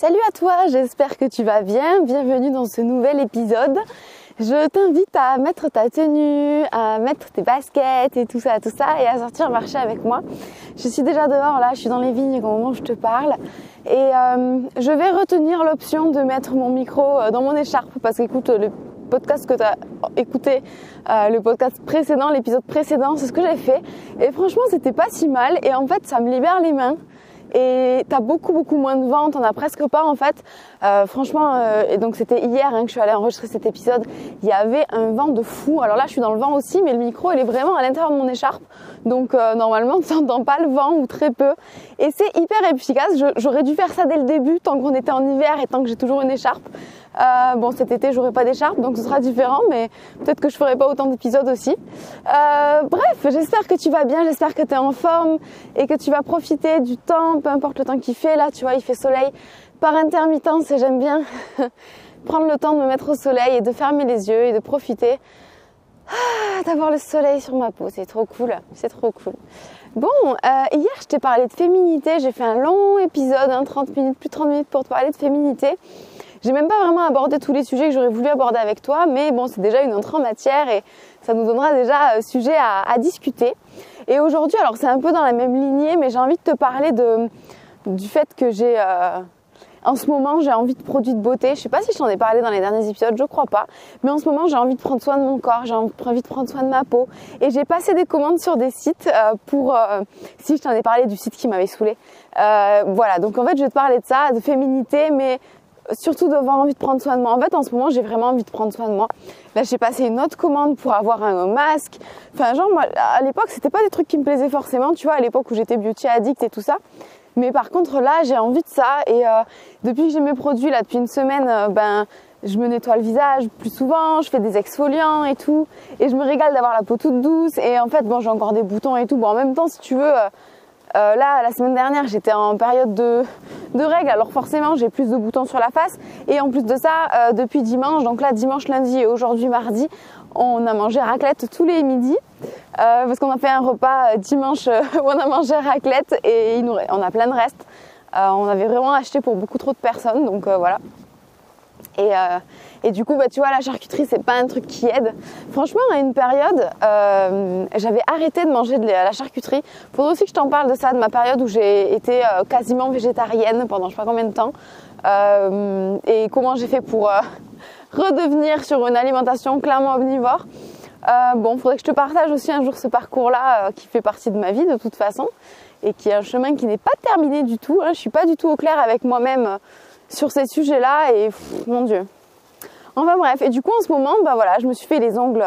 Salut à toi, j'espère que tu vas bien. Bienvenue dans ce nouvel épisode. Je t'invite à mettre ta tenue, à mettre tes baskets et tout ça, tout ça, et à sortir marcher avec moi. Je suis déjà dehors là, je suis dans les vignes au moment où je te parle. Et euh, je vais retenir l'option de mettre mon micro euh, dans mon écharpe parce qu'écoute, le podcast que tu as écouté, euh, le podcast précédent, l'épisode précédent, c'est ce que j'ai fait. Et franchement, c'était pas si mal. Et en fait, ça me libère les mains et t'as beaucoup beaucoup moins de vent, t'en as presque pas en fait. Euh, franchement, euh, et donc c'était hier hein, que je suis allée enregistrer cet épisode, il y avait un vent de fou. Alors là, je suis dans le vent aussi, mais le micro il est vraiment à l'intérieur de mon écharpe, donc euh, normalement tu n'entends pas le vent ou très peu. Et c'est hyper efficace. J'aurais dû faire ça dès le début, tant qu'on était en hiver et tant que j'ai toujours une écharpe. Euh, bon, cet été, j'aurai pas d'écharpe, donc ce sera différent, mais peut-être que je ferai pas autant d'épisodes aussi. Euh, bref, j'espère que tu vas bien, j'espère que tu es en forme et que tu vas profiter du temps, peu importe le temps qu'il fait. Là, tu vois, il fait soleil par intermittence et j'aime bien prendre le temps de me mettre au soleil et de fermer les yeux et de profiter ah, d'avoir le soleil sur ma peau. C'est trop cool, c'est trop cool. Bon, euh, hier, je t'ai parlé de féminité. J'ai fait un long épisode, hein, 30 minutes, plus de 30 minutes pour te parler de féminité. J'ai même pas vraiment abordé tous les sujets que j'aurais voulu aborder avec toi, mais bon, c'est déjà une entrée en matière et ça nous donnera déjà euh, sujet à, discuter. Et aujourd'hui, alors c'est un peu dans la même lignée, mais j'ai envie de te parler du fait que j'ai... Euh, en ce moment, j'ai envie de produits de beauté. Je sais pas si je t'en ai parlé dans les derniers épisodes, je crois pas. Mais en ce moment, j'ai envie de prendre soin de mon corps, j'ai envie de prendre soin de ma peau. Et j'ai passé des commandes sur des sites euh, pour... Euh, si je t'en ai parlé du site qui m'avait saoulé. Euh, voilà, donc en fait, je vais te parler de ça, de féminité, mais surtout d'avoir envie de prendre soin de moi. En fait, en ce moment, j'ai vraiment envie de prendre soin de moi. Là, j'ai passé une autre commande pour avoir un masque. Enfin, genre, à l'époque, c'était pas des trucs qui me plaisaient forcément, tu vois, à l'époque où j'étais beauty addict et tout ça. Mais par contre, là, j'ai envie de ça. Et euh, depuis que j'ai mes produits, là, depuis une semaine, euh, ben, je me nettoie le visage plus souvent, je fais des exfoliants et tout. Et je me régale d'avoir la peau toute douce. Et en fait, bon, j'ai encore des boutons et tout. Bon, en même temps, si tu veux, euh, là, la semaine dernière, j'étais en période de, de règles, alors forcément, j'ai plus de boutons sur la face. Et en plus de ça, depuis dimanche, donc là, dimanche, lundi et aujourd'hui, mardi, on a mangé raclette tous les midis. Euh, parce qu'on a fait un repas dimanche où on a mangé raclette et il on a plein de restes. on avait vraiment acheté pour beaucoup trop de personnes, donc voilà. Et, euh, du coup, bah, tu vois, la charcuterie, c'est pas un truc qui aide. Franchement, à une période, euh, j'avais arrêté de manger de la charcuterie. Faudrait aussi que je t'en parle de ça, de ma période où j'ai été euh, quasiment végétarienne pendant je sais pas combien de temps. Euh, et comment j'ai fait pour euh, redevenir sur une alimentation clairement omnivore. bon, faudrait que je te partage aussi un jour ce parcours-là qui fait partie de ma vie de toute façon et qui est un chemin qui n'est pas terminé du tout. Hein. Je suis pas du tout au clair avec moi-même sur ces sujets-là et mon Dieu. Enfin bref, et du coup en ce moment, bah voilà, je me suis fait les ongles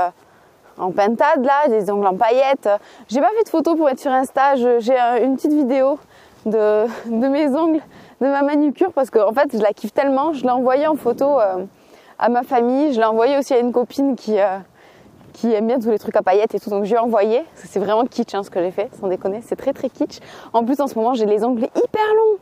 en pintade là, des ongles en paillettes. J'ai pas fait de photo pour être sur Insta, j'ai une petite vidéo de, mes ongles, de ma manucure parce qu'en en fait je la kiffe tellement, je l'ai envoyée en photo euh, à ma famille, je l'ai envoyée aussi à une copine qui, euh, qui aime bien tous les trucs à paillettes et tout, donc je lui ai envoyé. C'est vraiment kitsch hein, ce que j'ai fait, sans déconner, c'est très très kitsch. En plus en ce moment j'ai les ongles hyper longs.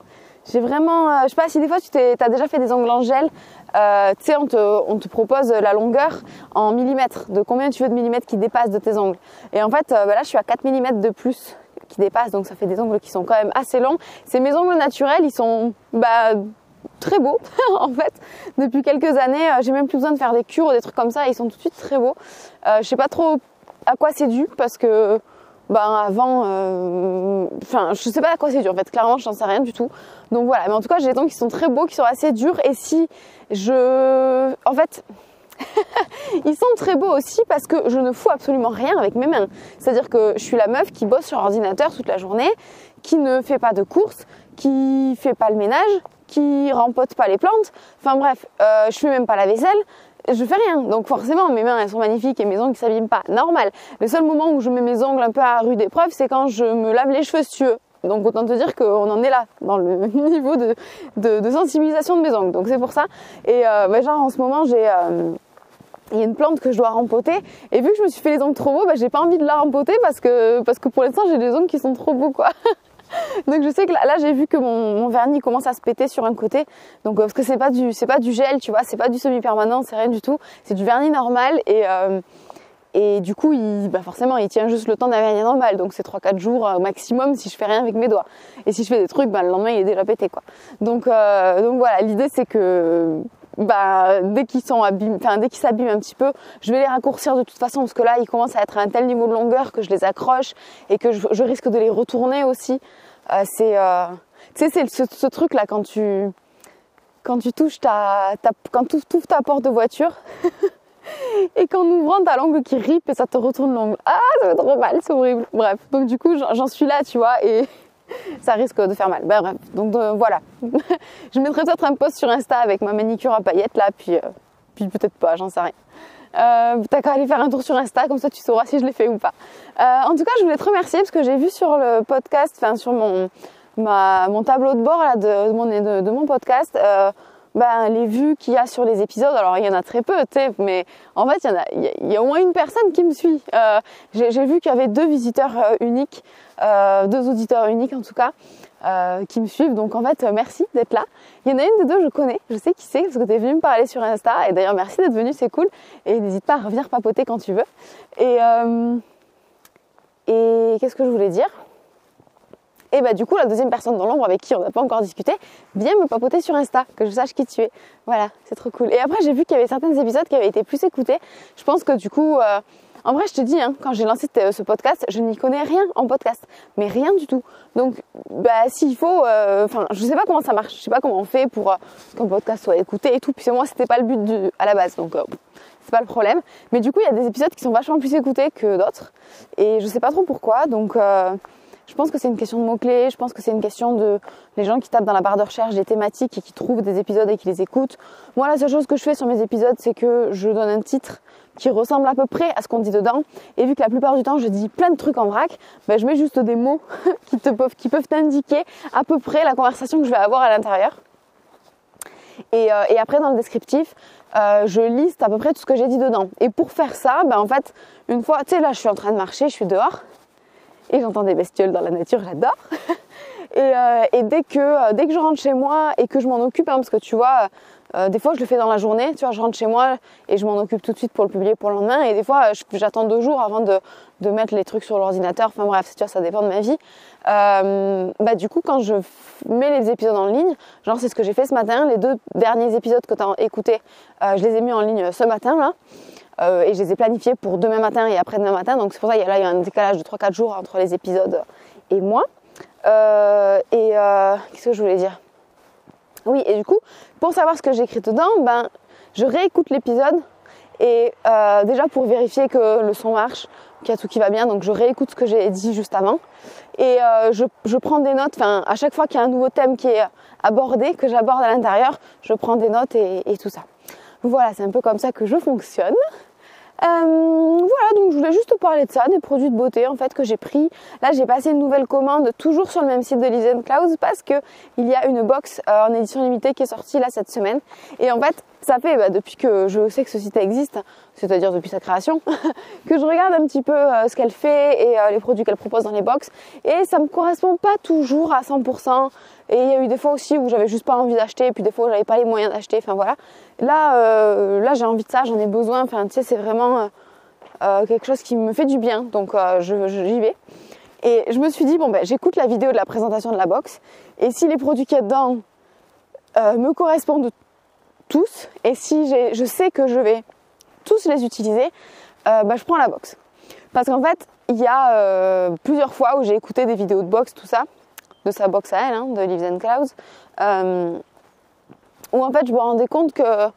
J'ai vraiment, euh, je sais pas si des fois tu as déjà fait des ongles en gel, euh, tu sais, on te, on te propose la longueur en millimètres, de combien tu veux de millimètres qui dépassent de tes ongles? Et en fait, euh, bah là, je suis à 4 millimètres de plus qui dépassent, donc ça fait des ongles qui sont quand même assez longs. C'est mes ongles naturels, ils sont bah, très beaux en fait. Depuis quelques années, euh, j'ai même plus besoin de faire des cures ou des trucs comme ça, ils sont tout de suite très beaux. Euh, je sais pas trop à quoi c'est dû parce que ben avant, euh, enfin, je sais pas à quoi c'est dur. En fait, clairement, je n'en sais rien du tout. Donc voilà. Mais en tout cas, j'ai des ongles qui sont très beaux, qui sont assez durs. Et si je, en fait, ils sont très beaux aussi parce que je ne fous absolument rien avec mes mains. C'est-à-dire que je suis la meuf qui bosse sur ordinateur toute la journée, qui ne fait pas de courses, qui fait pas le ménage, qui rempote pas les plantes. Enfin bref, euh, je fais même pas la vaisselle je fais rien. Donc forcément, mes mains, elles sont magnifiques et mes ongles, ne s'abîment pas. Normal. Le seul moment où je mets mes ongles un peu à rude épreuve, c'est quand je me lave les cheveux, si tu veux. Donc autant te dire qu'on en est là, dans le niveau de, de, sensibilisation de mes ongles. Donc c'est pour ça. Et euh, bah, genre en ce moment, j'ai... Euh, il y a une plante que je dois rempoter et vu que je me suis fait les ongles trop beaux, bah, j'ai pas envie de la rempoter parce que parce que pour l'instant j'ai des ongles qui sont trop beaux quoi. Donc je sais que là, j'ai vu que mon, vernis commence à se péter sur un côté. Donc euh, parce que c'est pas du pas du gel, tu vois, c'est pas du semi permanent, c'est rien du tout. C'est du vernis normal et euh, du coup, il, bah forcément, il tient juste le temps d'un vernis normal. Donc c'est 3-4 jours au maximum si je fais rien avec mes doigts. Et si je fais des trucs, bah, le lendemain, il est déjà pété. Quoi. Donc, donc voilà, l'idée c'est que bah, dès qu'ils dès s'abîment un petit peu, je vais les raccourcir de toute façon parce que là ils commencent à être à un tel niveau de longueur que je les accroche et que je, risque de les retourner aussi. Euh, c'est, euh, tu sais, c'est ce, truc là quand tu quand tu touches ta, quand tu ouvres ta porte de voiture et qu'en ouvrant ta langue qui ripe et ça te retourne l'ongle. Ah, ça fait trop mal, c'est horrible. Bref, donc du coup j'en suis là, tu vois, et ça risque de faire mal. Ben, bref, donc voilà. je mettrai peut-être un post sur Insta avec ma manicure à paillettes là, puis, euh, puis peut-être pas, j'en sais rien. Euh, T'as qu'à aller faire un tour sur Insta, comme ça tu sauras si je l'ai fait ou pas. Euh, en tout cas, je voulais te remercier parce que j'ai vu sur le podcast, enfin sur mon, mon tableau de bord là, de, mon, de, mon podcast, ben, les vues qu'il y a sur les épisodes, alors il y en a très peu, mais en fait, il y, en a, au moins une personne qui me suit. J'ai vu qu'il y avait deux visiteurs uniques, euh, deux auditeurs uniques en tout cas, euh, qui me suivent. Donc en fait, merci d'être là. Il y en a une des deux, je connais, je sais qui c'est, parce que tu es venu me parler sur Insta. Et d'ailleurs, merci d'être venu, c'est cool. Et n'hésite pas à revenir papoter quand tu veux. Et, euh, et qu'est-ce que je voulais dire? Et bah du coup, la deuxième personne dans l'ombre avec qui on n'a pas encore discuté, viens me papoter sur Insta, que je sache qui tu es. Voilà, c'est trop cool. Et après, j'ai vu qu'il y avait certains épisodes qui avaient été plus écoutés. Je pense que du coup, euh, en vrai, je te dis, hein, quand j'ai lancé ce podcast, je n'y connais rien en podcast, mais rien du tout. Donc, bah s'il faut, euh, enfin, je sais pas comment ça marche, je sais pas comment on fait pour euh, qu'un podcast soit écouté et tout. Puis moi, c'était pas le but à la base, donc c'est pas le problème. Mais du coup, il y a des épisodes qui sont vachement plus écoutés que d'autres, et je sais pas trop pourquoi. Donc je pense que c'est une question de mots-clés, je pense que c'est une question de les gens qui tapent dans la barre de recherche des thématiques et qui trouvent des épisodes et qui les écoutent. Moi, la seule chose que je fais sur mes épisodes, c'est que je donne un titre qui ressemble à peu près à ce qu'on dit dedans. Et vu que la plupart du temps, je dis plein de trucs en vrac, ben, je mets juste des mots qui, te peuvent, qui peuvent t'indiquer à peu près la conversation que je vais avoir à l'intérieur. Et, euh, après, dans le descriptif, euh, je liste à peu près tout ce que j'ai dit dedans. Et pour faire ça, ben, en fait, une fois, tu sais, là, je suis en train de marcher, je suis dehors et j'entends des bestioles dans la nature, j'adore. et, euh, et dès que dès que je rentre chez moi et que je m'en occupe, hein, parce que tu vois, euh, des fois je le fais dans la journée, tu vois, je rentre chez moi et je m'en occupe tout de suite pour le publier pour le lendemain. Et des fois, j'attends deux jours avant de, mettre les trucs sur l'ordinateur. Enfin bref, tu vois, ça dépend de ma vie. Euh, bah du coup, quand je mets les épisodes en ligne, genre c'est ce que j'ai fait ce matin, les deux derniers épisodes que tu as écoutés, euh, je les ai mis en ligne ce matin là. Et je les ai planifiés pour demain matin et après-demain matin. Donc c'est pour ça qu'il y y a un décalage de 3-4 jours entre les épisodes et moi. Et qu'est-ce que je voulais dire? Oui, et du coup, pour savoir ce que j'ai écrit dedans, ben, je réécoute l'épisode et déjà pour vérifier que le son marche, qu'il y a tout qui va bien, donc je réécoute ce que j'ai dit juste avant. Et je, je, prends des notes, enfin à chaque fois qu'il y a un nouveau thème qui est abordé, que j'aborde à l'intérieur, je prends des notes et, et tout ça. Voilà, c'est un peu comme ça que je fonctionne. Euh, voilà, donc je voulais juste te parler de ça, des produits de beauté en fait que j'ai pris. Là, j'ai passé une nouvelle commande toujours sur le même site de Lizen Clouds parce que il y a une box euh, en édition limitée qui est sortie là cette semaine. Et en fait, ça fait bah, depuis que je sais que ce site existe, c'est-à-dire depuis sa création, que je regarde un petit peu euh, ce qu'elle fait et les produits qu'elle propose dans les box. Et ça me correspond pas toujours à 100%. Et il y a eu des fois aussi où j'avais juste pas envie d'acheter, et puis des fois où j'avais pas les moyens d'acheter. Enfin voilà. Là, euh, là j'ai envie de ça, j'en ai besoin. Enfin, tu sais, c'est vraiment euh, euh, quelque chose qui me fait du bien. Donc, j'y vais. Et je me suis dit, bon, ben, j'écoute la vidéo de la présentation de la box. Et si les produits qu'il y a dedans me correspondent tous, et si je sais que je vais tous les utiliser, ben, je prends la box. Parce qu'en fait, il y a plusieurs fois où j'ai écouté des vidéos de box, tout ça de sa box à elle, hein, de Leaves and Clouds, où en fait je me rendais compte que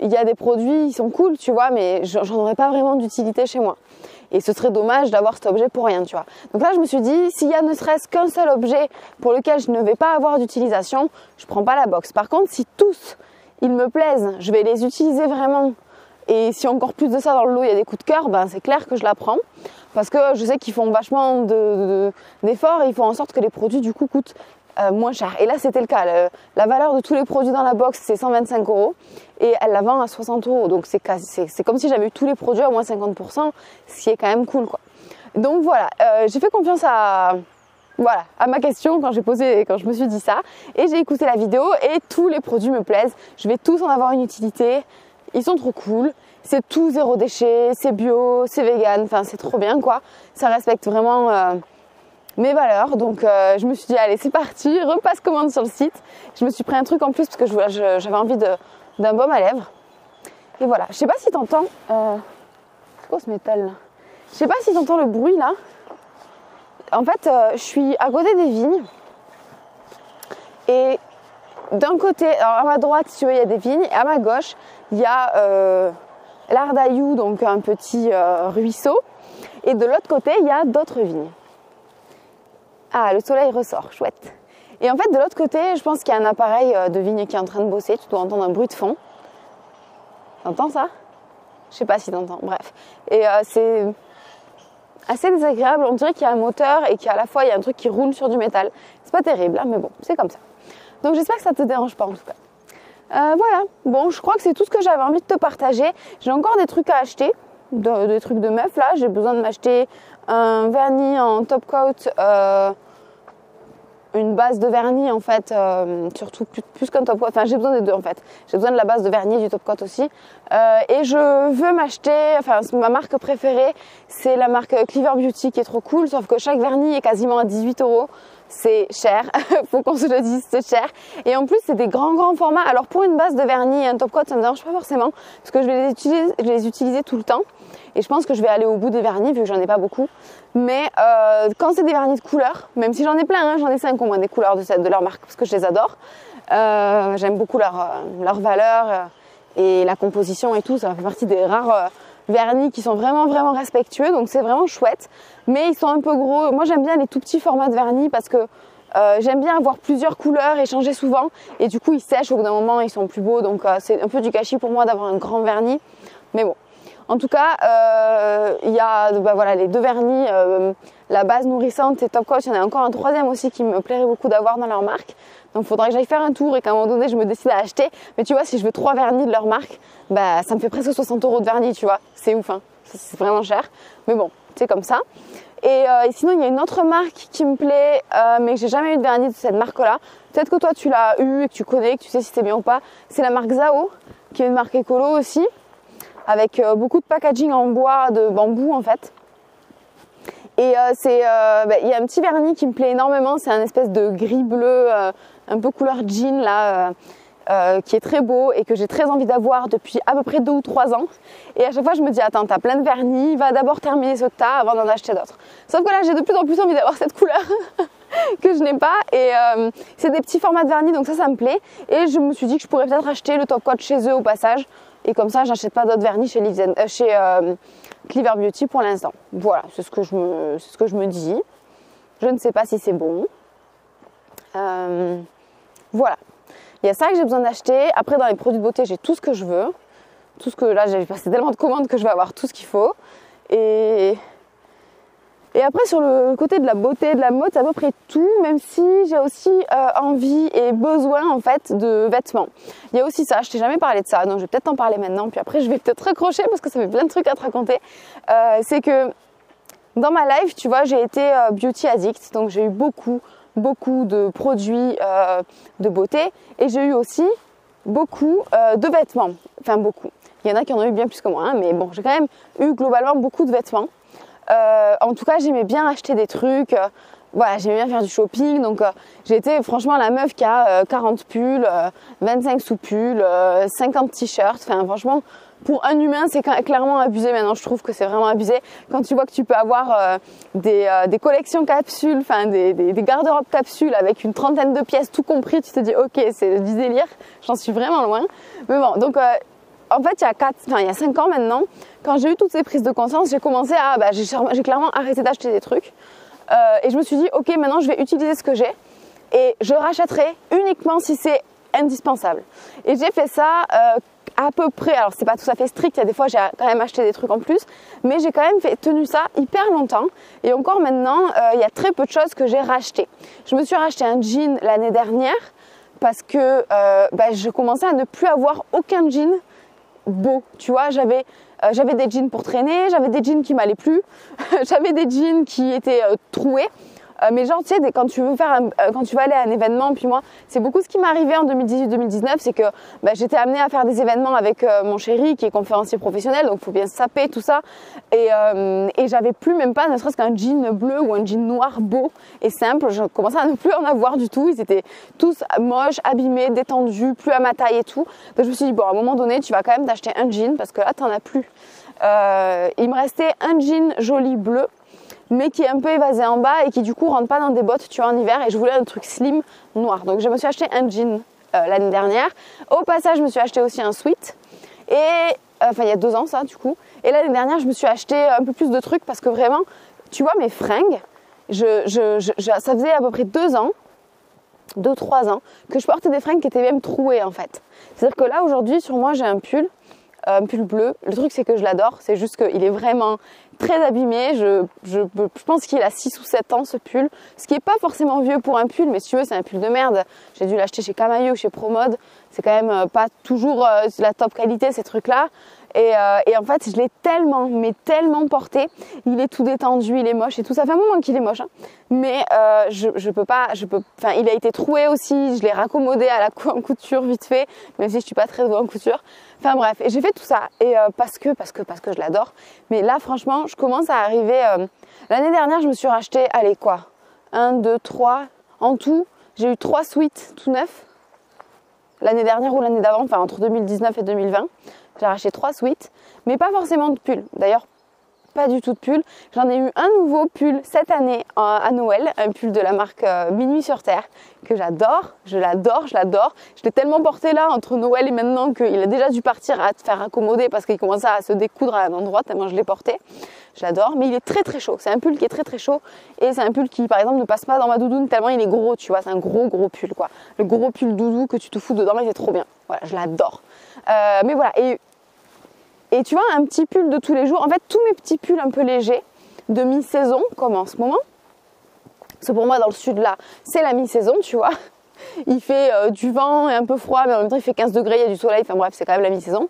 il y a des produits, ils sont cool, tu vois, mais j'en aurais pas vraiment d'utilité chez moi. Et ce serait dommage d'avoir cet objet pour rien, tu vois. Donc là, je me suis dit, s'il y a ne serait-ce qu'un seul objet pour lequel je ne vais pas avoir d'utilisation, je prends pas la box. Par contre, si tous, ils me plaisent, je vais les utiliser vraiment. Et si encore plus de ça dans le lot, il y a des coups de cœur, ben c'est clair que je la prends parce que je sais qu'ils font vachement d'efforts et ils font en sorte que les produits du coup coûtent euh, moins cher. Et là, c'était le cas. la valeur de tous les produits dans la box, c'est 125 euros et elle la vend à 60 euros. Donc c'est comme si j'avais eu tous les produits à moins 50%, ce qui est quand même cool, quoi. Donc voilà, euh, j'ai fait confiance à à ma question quand j'ai posé, quand je me suis dit ça, et j'ai écouté la vidéo et tous les produits me plaisent. Je vais tous en avoir une utilité. Ils sont trop cool c'est tout zéro déchet, c'est bio, c'est vegan, enfin c'est trop bien quoi. Ça respecte vraiment euh, mes valeurs. Donc euh, je me suis dit allez c'est parti, repasse commande sur le site. Je me suis pris un truc en plus parce que j'avais envie d'un baume à lèvres. Et voilà, je sais pas si t'entends. Euh, c'est quoi ce métal là Je sais pas si t'entends le bruit là. En fait, je suis à côté des vignes. Et d'un côté, alors à ma droite, si tu veux, il y a des vignes, et à ma gauche, il y a l'Ardaillou, donc un petit euh, ruisseau. Et de l'autre côté, il y a d'autres vignes. Ah, le soleil ressort, chouette. Et en fait, de l'autre côté, je pense qu'il y a un appareil euh, de vigne qui est en train de bosser. Tu dois entendre un bruit de fond. T'entends ça? Je sais pas si t'entends. Bref. Et euh, c'est assez désagréable. On dirait qu'il y a un moteur et qu'à la fois il y a un truc qui roule sur du métal. C'est pas terrible, hein, mais bon, c'est comme ça. Donc j'espère que ça te dérange pas en tout cas. Euh, voilà, bon, je crois que c'est tout ce que j'avais envie de te partager. J'ai encore des trucs à acheter, des trucs de meuf là. J'ai besoin de m'acheter un vernis en top coat, euh, une base de vernis en fait, euh, surtout plus, qu'un top coat. Enfin, j'ai besoin des deux en fait. J'ai besoin de la base de vernis et du top coat aussi. et je veux m'acheter, enfin, ma marque préférée, c'est la marque Cleaver Beauty qui est trop cool, sauf que chaque vernis est quasiment à 18 euros c'est cher, faut qu'on se le dise, c'est cher. Et en plus, c'est des grands grands formats. Alors pour une base de vernis et un top coat, ça me dérange pas forcément parce que je vais les utiliser, je les tout le temps. Et je pense que je vais aller au bout des vernis vu que j'en ai pas beaucoup. Mais euh, quand c'est des vernis de couleur, même si j'en ai plein, hein, j'en ai 5 au moins des couleurs de, cette, de leur marque parce que je les adore. Euh, J'aime beaucoup leur, euh, leur valeur et la composition et tout. Ça fait partie des rares vernis qui sont vraiment vraiment respectueux. Donc c'est vraiment chouette. Mais ils sont un peu gros. Moi j'aime bien les tout petits formats de vernis parce que euh, j'aime bien avoir plusieurs couleurs et changer souvent. Et du coup ils sèchent au bout d'un moment ils sont plus beaux. Donc euh, c'est un peu du gâchis pour moi d'avoir un grand vernis. Mais bon. En tout cas euh, il y a bah, voilà les deux vernis la base nourrissante et top coat. Il y en a encore un troisième aussi qui me plairait beaucoup d'avoir dans leur marque donc il faudrait que j'aille faire un tour et qu'à un moment donné je me décide à acheter. Mais tu vois, si je veux trois vernis de leur marque, bah ça me fait presque 60 euros de vernis, tu vois. C'est ouf, hein. C'est vraiment cher. Mais bon, c'est comme ça. Euh, et, sinon, il y a une autre marque qui me plaît, euh, mais que j'ai jamais eu de vernis de cette marque-là. Peut-être que toi tu l'as eu et que tu connais, que tu sais si c'est bien ou pas. C'est la marque Zao, qui est une marque écolo aussi, avec euh, beaucoup de packaging en bois de bambou en fait. Et c'est, bah, il y a un petit vernis qui me plaît énormément. C'est un espèce de gris bleu un peu couleur jean là. Euh, euh, qui est très beau et que j'ai très envie d'avoir depuis à peu près deux ou trois ans. Et à chaque fois, je me dis, attends, t'as plein de vernis, va d'abord terminer ce que t'as avant d'en acheter d'autres. Sauf que là, j'ai de plus en plus envie d'avoir cette couleur que je n'ai pas. Et euh, c'est des petits formats de vernis, donc ça, ça me plaît. Et je me suis dit que je pourrais peut-être acheter le top coat chez eux au passage. Et comme ça, j'achète pas d'autres vernis chez, chez Cleaver Beauty pour l'instant. Voilà, c'est ce, que je me, ce que je me dis. Je ne sais pas si c'est bon. Voilà. Il y a ça que j'ai besoin d'acheter. Après, dans les produits de beauté, j'ai tout ce que je veux. Tout ce que là, j'ai passé tellement de commandes que je vais avoir tout ce qu'il faut. Et, après, sur le côté de la beauté, de la mode, c'est à peu près tout, même si j'ai aussi euh, envie et besoin en fait de vêtements. Il y a aussi ça, je t'ai jamais parlé de ça, donc je vais peut-être t'en parler maintenant, puis après je vais peut-être raccrocher parce que ça fait plein de trucs à te raconter. Euh, c'est que dans ma life, tu vois, j'ai été euh, beauty addict, donc j'ai eu beaucoup, beaucoup de produits euh, de beauté et j'ai eu aussi beaucoup euh, de vêtements. Enfin beaucoup. Il y en a qui en ont eu bien plus que moi, hein, mais bon, j'ai quand même eu globalement beaucoup de vêtements. Euh, en tout cas, j'aimais bien acheter des trucs. voilà, j'aimais bien faire du shopping. Donc, été franchement la meuf qui a 40 pulls, 25 sous-pulls, 50 t-shirts. Enfin, franchement, pour un humain, c'est clairement abusé maintenant. Je trouve que c'est vraiment abusé. Quand tu vois que tu peux avoir euh, euh, des, collections capsules, enfin des, garde-robes capsules avec une trentaine de pièces, tout compris, tu te dis ok, c'est du délire. J'en suis vraiment loin. Mais bon, donc euh, en fait, il y a quatre, enfin il y a cinq ans maintenant, quand j'ai eu toutes ces prises de conscience, j'ai commencé à, bah, j'ai clairement arrêté d'acheter des trucs. et je me suis dit ok, maintenant je vais utiliser ce que j'ai et je rachèterai uniquement si c'est indispensable. Et j'ai fait ça à peu près, alors c'est pas tout à fait strict, il y a des fois j'ai quand même acheté des trucs en plus, mais j'ai quand même fait, tenu ça hyper longtemps. Et encore maintenant, euh, il y a très peu de choses que j'ai racheté. Je me suis racheté un jean l'année dernière parce que euh, bah, je commençais à ne plus avoir aucun jean beau. Tu vois, j'avais euh, j'avais des jeans pour traîner, j'avais des jeans qui m'allaient plus, j'avais des jeans qui étaient troués. Euh, mais genre, tu sais, quand tu veux faire, euh, quand tu vas aller à un événement, puis moi, c'est beaucoup ce qui m'est arrivé en 2018-2019, c'est que bah, j'étais amenée à faire des événements avec euh, mon chéri qui est conférencier professionnel, donc faut bien saper tout ça. Et, et j'avais plus même pas, ne serait-ce qu'un jean bleu ou un jean noir beau et simple. Je commençais à ne plus en avoir du tout. Ils étaient tous moches, abîmés, détendus, plus à ma taille et tout. Donc je me suis dit bon, à un moment donné, tu vas quand même t'acheter un jean parce que là, t'en as plus. il me restait un jean joli bleu mais qui est un peu évasé en bas et qui du coup rentre pas dans des bottes, tu vois, en hiver. Et je voulais un truc slim noir. Donc je me suis acheté un jean euh, l'année dernière. Au passage, je me suis acheté aussi un sweat. Et euh, enfin, il y a deux ans ça, du coup. Et l'année dernière, je me suis acheté un peu plus de trucs parce que vraiment, tu vois, mes fringues, je, je, ça faisait à peu près deux ans, deux trois ans, que je portais des fringues qui étaient même trouées en fait. C'est-à-dire que là aujourd'hui, sur moi, j'ai un pull un pull bleu. Le truc, c'est que je l'adore. C'est juste qu'il est vraiment très abîmé. Je, pense qu'il a 6 ou 7 ans, ce pull. Ce qui est pas forcément vieux pour un pull, mais si tu veux, c'est un pull de merde. J'ai dû l'acheter chez Camailleux ou chez Promode. C'est quand même euh, pas toujours euh, la top qualité, ces trucs-là. Euh, et, en fait, je l'ai tellement, mais tellement porté. Il est tout détendu, il est moche et tout. Ça fait un moment qu'il est moche, hein. mais euh, je, je peux pas, je peux. Enfin, il a été troué aussi. Je l'ai raccommodé à la couture vite fait, même si je suis pas très douée en couture. Enfin bref, et j'ai fait tout ça et euh, parce que, parce que, parce que je l'adore. Mais là, franchement, je commence à arriver. L'année dernière, je me suis racheté, allez quoi, un, deux, trois, en tout, j'ai eu trois suites tout neufs. L'année dernière ou l'année d'avant, enfin entre 2019 et 2020. J'ai racheté trois suites, mais pas forcément de pull. D'ailleurs, pas du tout de pull. J'en ai eu un nouveau pull cette année à Noël, un pull de la marque euh, Minuit sur Terre que j'adore, je l'adore, je l'adore. Je l'ai tellement porté là entre Noël et maintenant qu'il a déjà dû partir à te faire accommoder parce qu'il commençait à se découdre à un endroit tellement je l'ai porté. Je l'adore, mais il est très très chaud. C'est un pull qui est très très chaud et c'est un pull qui par exemple ne passe pas dans ma doudoune tellement il est gros, tu vois, c'est un gros gros pull quoi. Le gros pull doudou que tu te fous dedans, mais c'est trop bien. Voilà, je l'adore. Euh, mais voilà, et et tu vois, un petit pull de tous les jours, en fait, tous mes petits pulls un peu légers de mi-saison, comme en ce moment, parce que pour moi, dans le sud, là, c'est la mi-saison, tu vois. Il fait euh, du vent et un peu froid, mais en même temps, il fait 15 degrés, il y a du soleil, enfin bref, c'est quand même la mi-saison.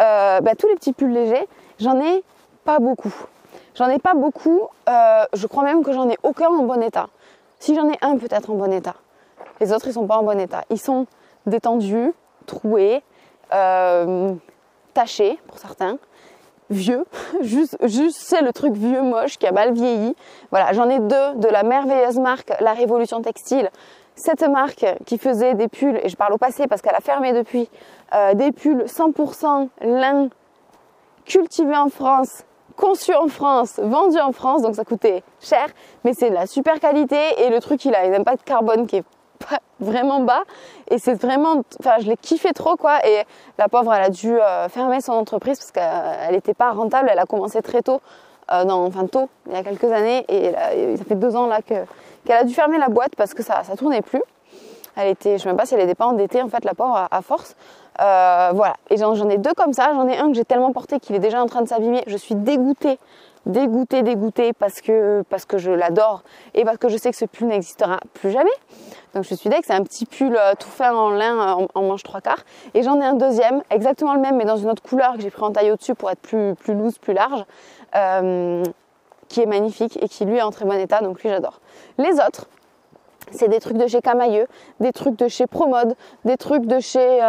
Euh, bah, tous les petits pulls légers, j'en ai pas beaucoup. J'en ai pas beaucoup, euh, je crois même que j'en ai aucun en bon état. Si j'en ai un peut-être en bon état. Les autres, ils sont pas en bon état. Ils sont détendus, troués, taché pour certains, vieux, juste, c'est le truc vieux moche qui a mal vieilli. Voilà, j'en ai deux de la merveilleuse marque La Révolution Textile. Cette marque qui faisait des pulls, et je parle au passé parce qu'elle a fermé depuis, euh, des pulls 100% lin, cultivés en France, conçus en France, vendus en France, donc ça coûtait cher, mais c'est de la super qualité et le truc il a une impact carbone qui est vraiment bas et c'est vraiment enfin je l'ai kiffé trop quoi et la pauvre elle a dû euh, fermer son entreprise parce qu'elle n'était pas rentable elle a commencé très tôt euh, enfin tôt il y a quelques années et ça fait deux ans là que qu'elle a dû fermer la boîte parce que ça ça tournait plus. Elle était je sais même pas si elle était pas endettée en fait la pauvre à, force euh, voilà et j'en ai deux comme ça j'en ai un que j'ai tellement porté qu'il est déjà en train de s'abîmer je suis dégoûtée dégoûtée, dégoûtée parce que, parce que je l'adore et parce que je sais que ce pull n'existera plus jamais. Donc je suis que c'est un petit pull euh, tout fait en lin en, manche trois quarts. Et j'en ai un deuxième, exactement le même mais dans une autre couleur que j'ai pris en taille au-dessus pour être plus, plus loose, plus large, euh, qui est magnifique et qui lui est en très bon état, donc lui j'adore. Les autres, c'est des trucs de chez Camailleux, des trucs de chez Promode, des trucs de chez...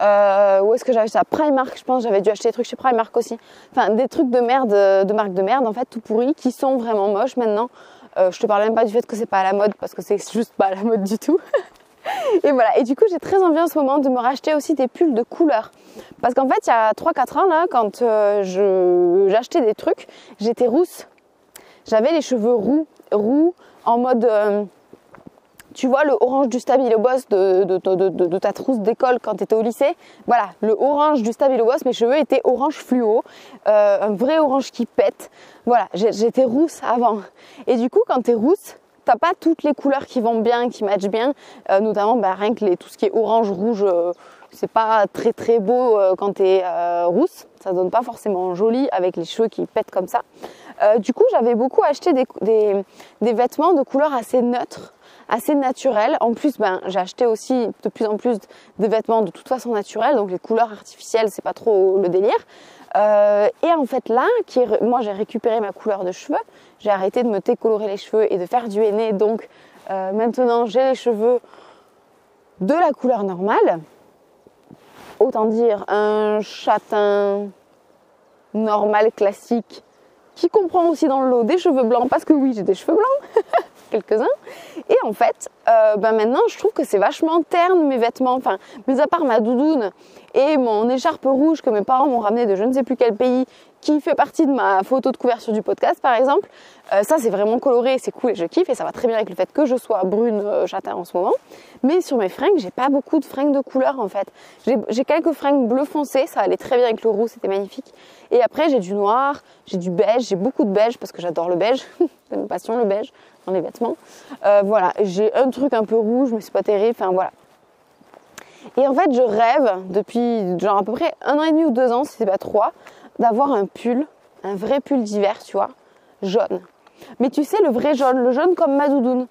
Euh, où est-ce que j'avais ça? Primark, je pense. J'avais dû acheter des trucs chez Primark aussi. Enfin, des trucs de merde, de marque de merde, en fait, tout pourri, qui sont vraiment moches maintenant. Euh, je te parle même pas du fait que c'est pas à la mode, parce que c'est juste pas à la mode du tout. et voilà. Et du coup, j'ai très envie en ce moment de me racheter aussi des pulls de couleur. Parce qu'en fait, il y a 3-4 ans, là, quand euh, j'achetais des trucs, j'étais rousse. J'avais les cheveux roux, roux, en mode euh, tu vois le orange du Stabilo Boss de, de, ta trousse d'école quand tu étais au lycée Voilà, le orange du Stabilo Boss, mes cheveux étaient orange fluo, euh, un vrai orange qui pète. Voilà, j'étais rousse avant. Et du coup, quand tu es rousse, t'as pas toutes les couleurs qui vont bien, qui matchent bien, euh, notamment bah, rien que tout ce qui est orange, rouge, euh, c'est pas très très beau quand tu es rousse, ça donne pas forcément joli avec les cheveux qui pètent comme ça. du coup, j'avais beaucoup acheté des vêtements de couleurs assez neutres assez naturel. En plus, ben, j'ai acheté aussi de plus en plus de vêtements de toute façon naturels, donc les couleurs artificielles, c'est pas trop le délire. Euh, et en fait là, moi j'ai récupéré ma couleur de cheveux, j'ai arrêté de me décolorer les cheveux et de faire du henné, donc euh, maintenant j'ai les cheveux de la couleur normale. Autant dire un châtain normal, classique, qui comprend aussi dans le lot des cheveux blancs, parce que oui j'ai des cheveux blancs, quelques-uns. Et en fait, euh, ben maintenant, je trouve que c'est vachement terne mes vêtements. Enfin, mis à part ma doudoune et mon écharpe rouge que mes parents m'ont ramené de je ne sais plus quel pays, qui fait partie de ma photo de couverture du podcast par exemple. Euh, ça, c'est vraiment coloré, c'est cool et je kiffe et ça va très bien avec le fait que je sois brune euh, en ce moment. Mais sur mes fringues, j'ai pas beaucoup de fringues de couleur en fait. J'ai quelques fringues bleu foncé, ça allait très bien avec le roux, c'était magnifique. Et après, j'ai du noir, j'ai du beige, j'ai beaucoup de beige parce que j'adore le beige. c'est une passion le beige dans les vêtements. Euh, voilà, j'ai un truc un peu rouge, mais c'est pas terrible. Enfin voilà. Et en fait, je rêve depuis genre à peu près un an et demi ou deux ans, si c'est pas trois, d'avoir un pull, un vrai pull d'hiver, tu vois, jaune. Mais tu sais, le vrai jaune, le jaune comme ma doudoune.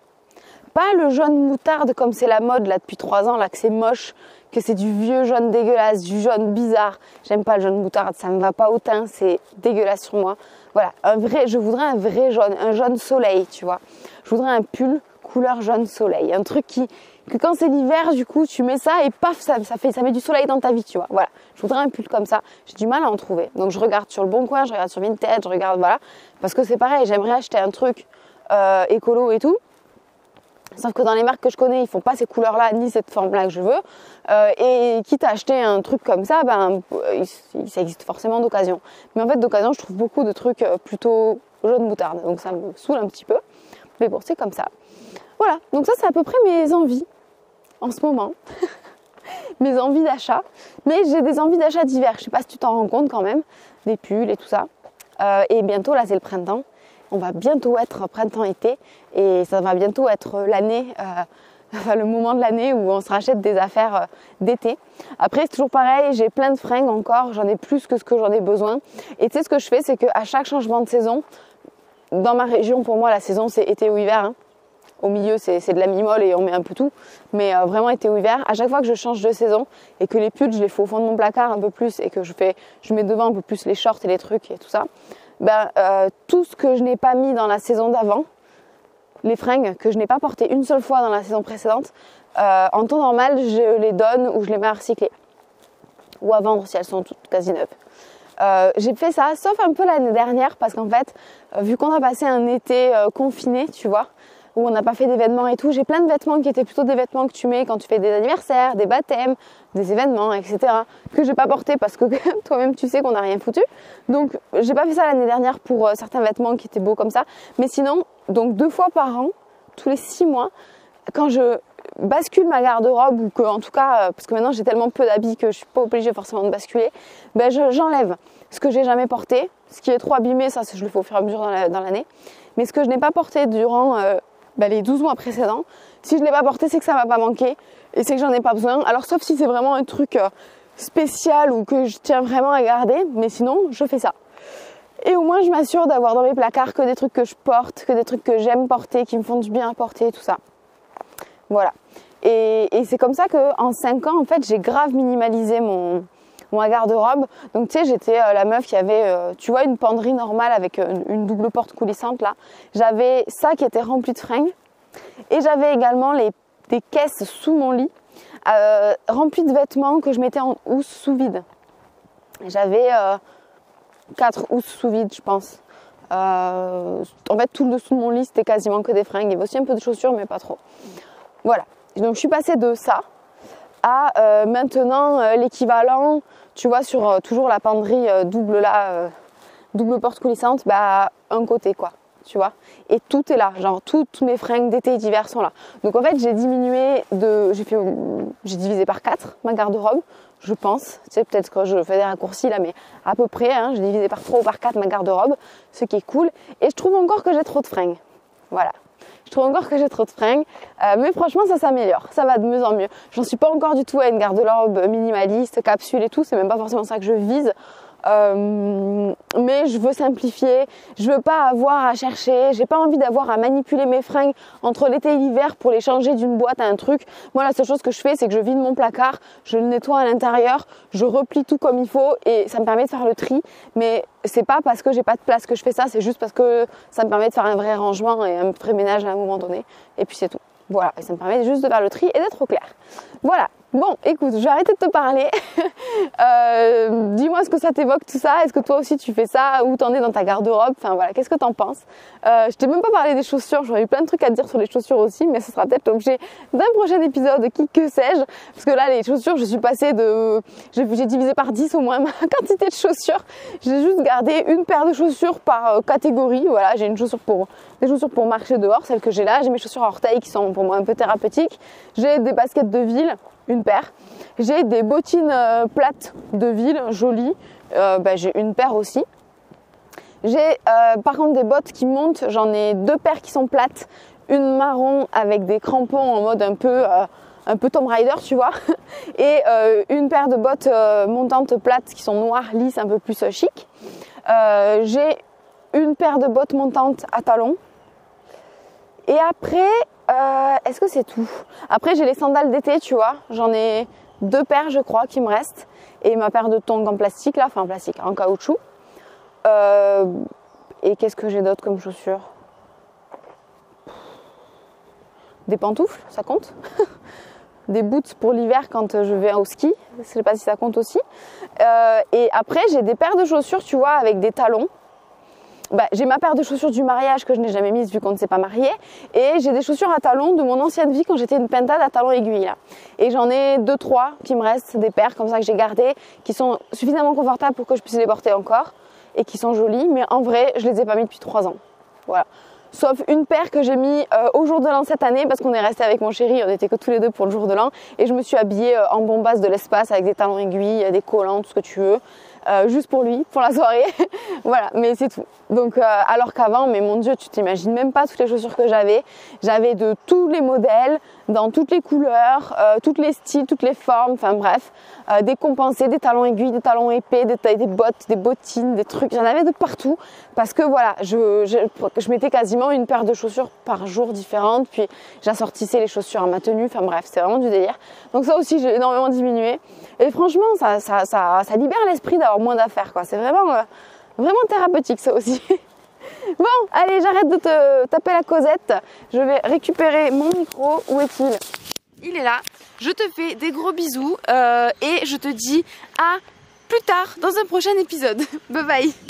Pas le jaune moutarde comme c'est la mode là depuis trois ans, là que c'est moche, que c'est du vieux jaune dégueulasse, du jaune bizarre. J'aime pas le jaune moutarde, ça me va pas au teint, c'est dégueulasse sur moi. Voilà, un vrai, je voudrais un vrai jaune, un jaune soleil, tu vois. Je voudrais un pull couleur jaune soleil, un truc qui que quand c'est l'hiver, du coup, tu mets ça et paf, ça, fait, ça met du soleil dans ta vie, tu vois. Voilà, je voudrais un pull comme ça. J'ai du mal à en trouver. Donc je regarde sur le Bon Coin, je regarde sur Vinted, je regarde, voilà. Parce que c'est pareil, j'aimerais acheter un truc euh, écolo et tout. Sauf que dans les marques que je connais, ils font pas ces couleurs-là ni cette forme-là que je veux. Euh, et quitte à acheter un truc comme ça, ben ça existe forcément d'occasion. Mais en fait, d'occasion, je trouve beaucoup de trucs euh, plutôt jaune moutarde. Donc ça me saoule un petit peu. Mais bon, c'est comme ça. Voilà. Donc ça, c'est à peu près mes envies en ce moment. mes envies d'achat. Mais j'ai des envies d'achat divers. Je sais pas si tu t'en rends compte quand même. Des pulls et tout ça. Euh, et bientôt, là, c'est le printemps on va bientôt être printemps-été et ça va bientôt être l'année, euh, le moment de l'année où on se rachète des affaires euh, d'été. Après, c'est toujours pareil, j'ai plein de fringues encore, j'en ai plus que ce que j'en ai besoin. Et tu sais, ce que je fais, c'est qu'à chaque changement de saison, dans ma région, pour moi, la saison, c'est été ou hiver. Hein. Au milieu, c'est de la mi-molle et on met un peu tout. Mais euh, vraiment été ou hiver, à chaque fois que je change de saison et que les pulls, je les fais au fond de mon placard un peu plus et que je fais, je mets devant un peu plus les shorts et les trucs et tout ça, ben, euh, tout ce que je n'ai pas mis dans la saison d'avant, les fringues que je n'ai pas portées une seule fois dans la saison précédente, euh, en temps normal, je les donne ou je les mets à recycler. Ou à vendre si elles sont toutes quasi neuves. J'ai fait ça, sauf un peu l'année dernière, parce qu'en fait, vu qu'on a passé un été confiné, tu vois, où on n'a pas fait d'événements et tout. J'ai plein de vêtements qui étaient plutôt des vêtements que tu mets quand tu fais des anniversaires, des baptêmes, des événements, etc. que j'ai pas porté parce que toi-même tu sais qu'on n'a rien foutu. Donc j'ai pas fait ça l'année dernière pour euh, certains vêtements qui étaient beaux comme ça. Mais sinon, donc deux fois par an, tous les six mois, quand je bascule ma garde-robe ou que en tout cas euh, parce que maintenant j'ai tellement peu d'habits que je suis pas obligée forcément de basculer, ben j'enlève ce que j'ai jamais porté, ce qui est trop abîmé, ça je le fais au fur et à mesure dans l'année. Mais ce que je n'ai pas porté durant euh, bah, les 12 mois précédents. Si je ne l'ai pas porté, c'est que ça m'a pas manqué et c'est que j'en ai pas besoin. Alors sauf si c'est vraiment un truc euh, spécial ou que je tiens vraiment à garder, mais sinon je fais ça. Et au moins je m'assure d'avoir dans mes placards que des trucs que je porte, que des trucs que j'aime porter, qui me font du bien à porter, tout ça. Voilà. Et, c'est comme ça qu'en 5 ans, en fait, j'ai grave minimalisé mon, mon garde-robe. Donc tu sais, j'étais euh, la meuf qui avait, euh, tu vois, une penderie normale avec euh, une, double porte coulissante là. J'avais ça qui était rempli de fringues. Et j'avais également les, des caisses sous mon lit remplies de vêtements que je mettais en housse sous vide. J'avais quatre housses sous vide, je pense. en fait, tout le dessous de mon lit, c'était quasiment que des fringues. Il y avait aussi un peu de chaussures, mais pas trop. Voilà. Donc, je suis passée de ça à maintenant l'équivalent tu vois, sur euh, toujours la penderie euh, double là, euh, double porte coulissante, bah un côté quoi, tu vois? Et tout est là, genre toutes mes fringues d'été et d'hiver sont là. Donc en fait, j'ai diminué de, j'ai fait, j'ai divisé par 4 ma garde-robe, je pense. Tu sais, peut-être que je fais des raccourcis là, mais à peu près, hein, j'ai divisé par 3 ou par 4 ma garde-robe, ce qui est cool. Et je trouve encore que j'ai trop de fringues. Voilà. Je trouve encore que j'ai trop de fringues, euh, mais franchement ça s'améliore, ça va de mieux en mieux. J'en suis pas encore du tout à une garde-robe minimaliste, capsule et tout, c'est même pas forcément ça que je vise. Euh, mais je veux simplifier, je veux pas avoir à chercher, j'ai pas envie d'avoir à manipuler mes fringues entre l'été et l'hiver pour les changer d'une boîte à un truc. Moi la seule chose que je fais c'est que je vide mon placard, je le nettoie à l'intérieur, je replie tout comme il faut et ça me permet de faire le tri. Mais c'est pas parce que j'ai pas de place que je fais ça, c'est juste parce que ça me permet de faire un vrai rangement et un vrai ménage à un moment donné. Et puis c'est tout. Voilà, et ça me permet juste de faire le tri et d'être au clair. Voilà, Bon, écoute, je vais arrêter de te parler. euh, Dis-moi ce que ça t'évoque tout ça? Est-ce que toi aussi tu fais ça? Où t'en es dans ta garde-robe? Enfin voilà, qu'est-ce que t'en penses? Euh, Je t'ai même pas parlé des chaussures. J'aurais eu plein de trucs à te dire sur les chaussures aussi, mais ce sera peut-être l'objet d'un prochain épisode. Qui que sais-je? Parce que là, les chaussures, je suis passée de, j'ai divisé par 10 au moins ma quantité de chaussures. J'ai juste gardé une paire de chaussures par euh, catégorie. Voilà, j'ai une chaussure pour des chaussures pour marcher dehors, celles que j'ai là. J'ai mes chaussures à orteils qui sont pour moi un peu thérapeutiques. J'ai des baskets de ville une paire. J'ai des bottines euh, plates de ville, jolies. Euh, bah, j'ai une paire aussi. J'ai euh, par contre des bottes qui montent. J'en ai deux paires qui sont plates. Une marron avec des crampons en mode un peu, un peu Tomb Raider, tu vois. Et une paire de bottes montantes plates qui sont noires, lisses, un peu plus chic. j'ai une paire de bottes montantes à talons. Et après, euh, est-ce que c'est tout? Après, j'ai les sandales d'été, tu vois. J'en ai deux paires, je crois, qui me restent. Et ma paire de tongs en plastique, là, enfin en plastique, en caoutchouc. Euh, et qu'est-ce que j'ai d'autre comme chaussures? Des pantoufles, ça compte Des boots pour l'hiver quand je vais au ski, je sais pas si ça compte aussi. Euh, et après, j'ai des paires de chaussures, tu vois, avec des talons bah, j'ai ma paire de chaussures du mariage que je n'ai jamais mise vu qu'on ne s'est pas marié. Et j'ai des chaussures à talons de mon ancienne vie quand j'étais une pentade à talons aiguilles. Là. Et j'en ai deux, trois qui me restent, des paires comme ça que j'ai gardées, qui sont suffisamment confortables pour que je puisse les porter encore et qui sont jolies. Mais en vrai, je les ai pas mis depuis trois ans. Voilà. Sauf une paire que j'ai mis euh, au jour de l'an cette année parce qu'on est resté avec mon chéri, on était que tous les deux pour le jour de l'an et je me suis habillée euh, en bombasse de l'espace avec des talons aiguilles, des collants, tout ce que tu veux. Euh, juste pour lui, pour la soirée. voilà, mais c'est tout. Donc, euh, alors qu'avant, mais mon Dieu, tu t'imagines même pas toutes les chaussures que j'avais. J'avais de tous les modèles, dans toutes les couleurs, euh, toutes les styles, toutes les formes, enfin bref, des compensés, des talons aiguilles, des talons épais, des, des bottes, des bottines, des trucs. J'en avais de partout parce que voilà, je, je, je mettais quasiment une paire de chaussures par jour différentes, puis j'assortissais les chaussures à ma tenue. Enfin bref, c'est vraiment du délire. Donc ça aussi, j'ai énormément diminué. Et franchement, ça, ça, ça, ça libère l'esprit d'avoir moins d'affaires, quoi. C'est vraiment, euh, vraiment thérapeutique, ça aussi. bon, allez, j'arrête de te taper la causette. Je vais récupérer mon micro. Où est-il? Il est là. Je te fais des gros bisous euh, et je te dis à plus tard dans un prochain épisode. bye bye